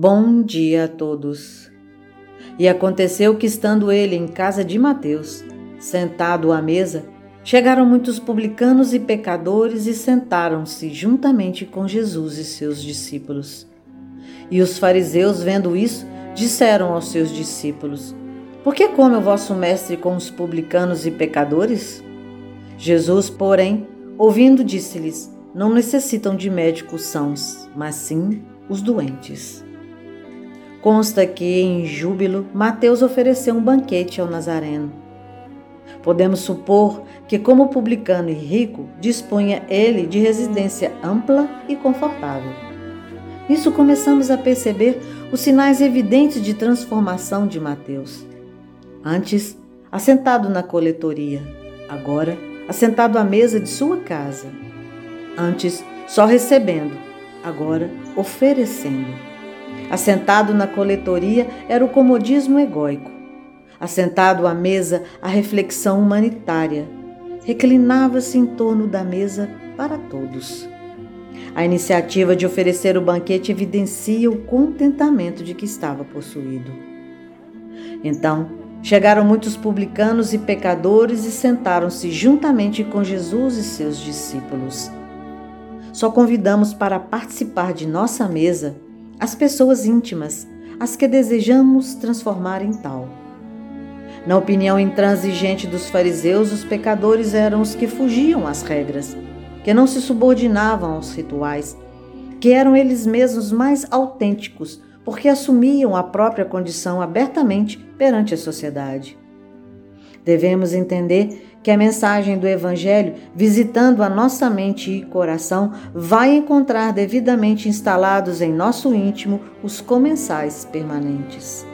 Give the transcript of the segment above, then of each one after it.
Bom dia a todos. E aconteceu que, estando ele em casa de Mateus, sentado à mesa, chegaram muitos publicanos e pecadores e sentaram-se juntamente com Jesus e seus discípulos. E os fariseus, vendo isso, disseram aos seus discípulos: Por que come o vosso mestre com os publicanos e pecadores? Jesus, porém, ouvindo, disse-lhes: Não necessitam de médicos sãos, mas sim os doentes. Consta que, em júbilo, Mateus ofereceu um banquete ao Nazareno. Podemos supor que, como publicano e rico, dispunha ele de residência ampla e confortável. Nisso começamos a perceber os sinais evidentes de transformação de Mateus. Antes, assentado na coletoria, agora, assentado à mesa de sua casa. Antes, só recebendo, agora, oferecendo. Assentado na coletoria era o comodismo egóico. Assentado à mesa, a reflexão humanitária. Reclinava-se em torno da mesa para todos. A iniciativa de oferecer o banquete evidencia o contentamento de que estava possuído. Então, chegaram muitos publicanos e pecadores e sentaram-se juntamente com Jesus e seus discípulos. Só convidamos para participar de nossa mesa as pessoas íntimas, as que desejamos transformar em tal. Na opinião intransigente dos fariseus, os pecadores eram os que fugiam às regras, que não se subordinavam aos rituais, que eram eles mesmos mais autênticos, porque assumiam a própria condição abertamente perante a sociedade. Devemos entender que a mensagem do Evangelho, visitando a nossa mente e coração, vai encontrar devidamente instalados em nosso íntimo os comensais permanentes.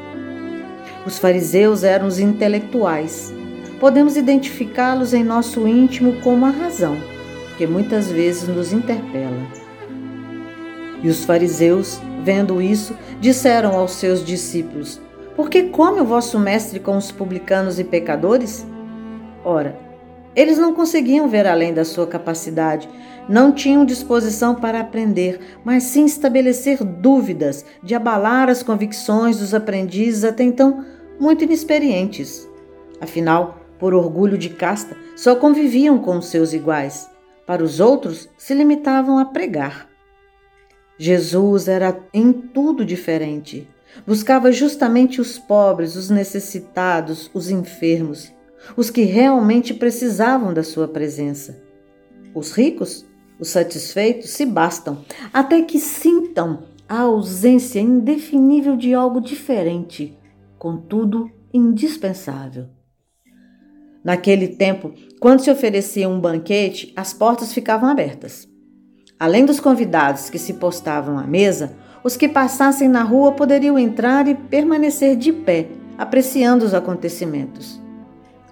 Os fariseus eram os intelectuais. Podemos identificá-los em nosso íntimo como a razão, que muitas vezes nos interpela. E os fariseus, vendo isso, disseram aos seus discípulos: Por que come o vosso mestre com os publicanos e pecadores? Ora, eles não conseguiam ver além da sua capacidade, não tinham disposição para aprender, mas sim estabelecer dúvidas, de abalar as convicções dos aprendizes até então muito inexperientes. Afinal, por orgulho de casta, só conviviam com seus iguais. Para os outros, se limitavam a pregar. Jesus era em tudo diferente. Buscava justamente os pobres, os necessitados, os enfermos os que realmente precisavam da sua presença. Os ricos, os satisfeitos, se bastam, até que sintam a ausência indefinível de algo diferente, contudo indispensável. Naquele tempo, quando se oferecia um banquete, as portas ficavam abertas. Além dos convidados que se postavam à mesa, os que passassem na rua poderiam entrar e permanecer de pé, apreciando os acontecimentos.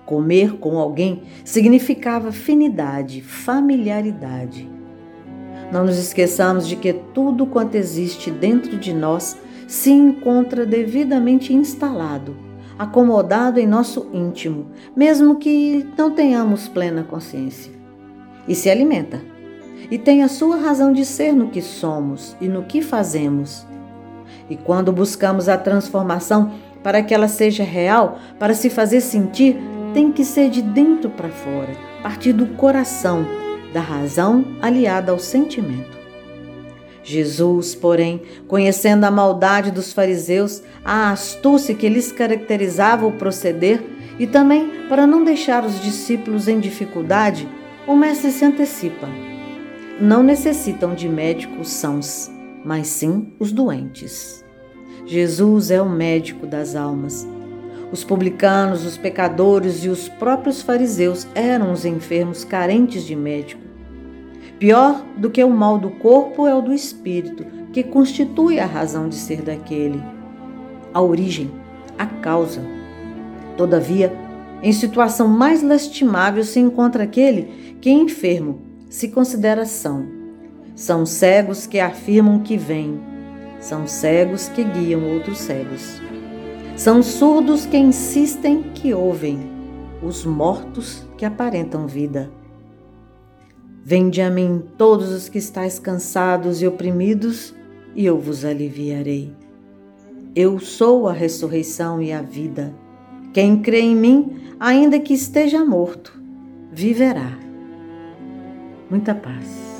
Comer com alguém significava afinidade, familiaridade. Não nos esqueçamos de que tudo quanto existe dentro de nós se encontra devidamente instalado, acomodado em nosso íntimo, mesmo que não tenhamos plena consciência. E se alimenta. E tem a sua razão de ser no que somos e no que fazemos. E quando buscamos a transformação para que ela seja real, para se fazer sentir, tem que ser de dentro para fora, partir do coração, da razão aliada ao sentimento. Jesus, porém, conhecendo a maldade dos fariseus, a astúcia que lhes caracterizava o proceder e também para não deixar os discípulos em dificuldade, o Mestre se antecipa. Não necessitam de médicos sãos, mas sim os doentes. Jesus é o médico das almas os publicanos, os pecadores e os próprios fariseus eram os enfermos carentes de médico. Pior do que o mal do corpo é o do espírito, que constitui a razão de ser daquele, a origem, a causa. Todavia, em situação mais lastimável se encontra aquele que, enfermo, se considera são. São cegos que afirmam que vêm, são cegos que guiam outros cegos. São surdos que insistem que ouvem, os mortos que aparentam vida. Vende a mim todos os que estáis cansados e oprimidos, e eu vos aliviarei. Eu sou a ressurreição e a vida. Quem crê em mim, ainda que esteja morto, viverá. Muita paz.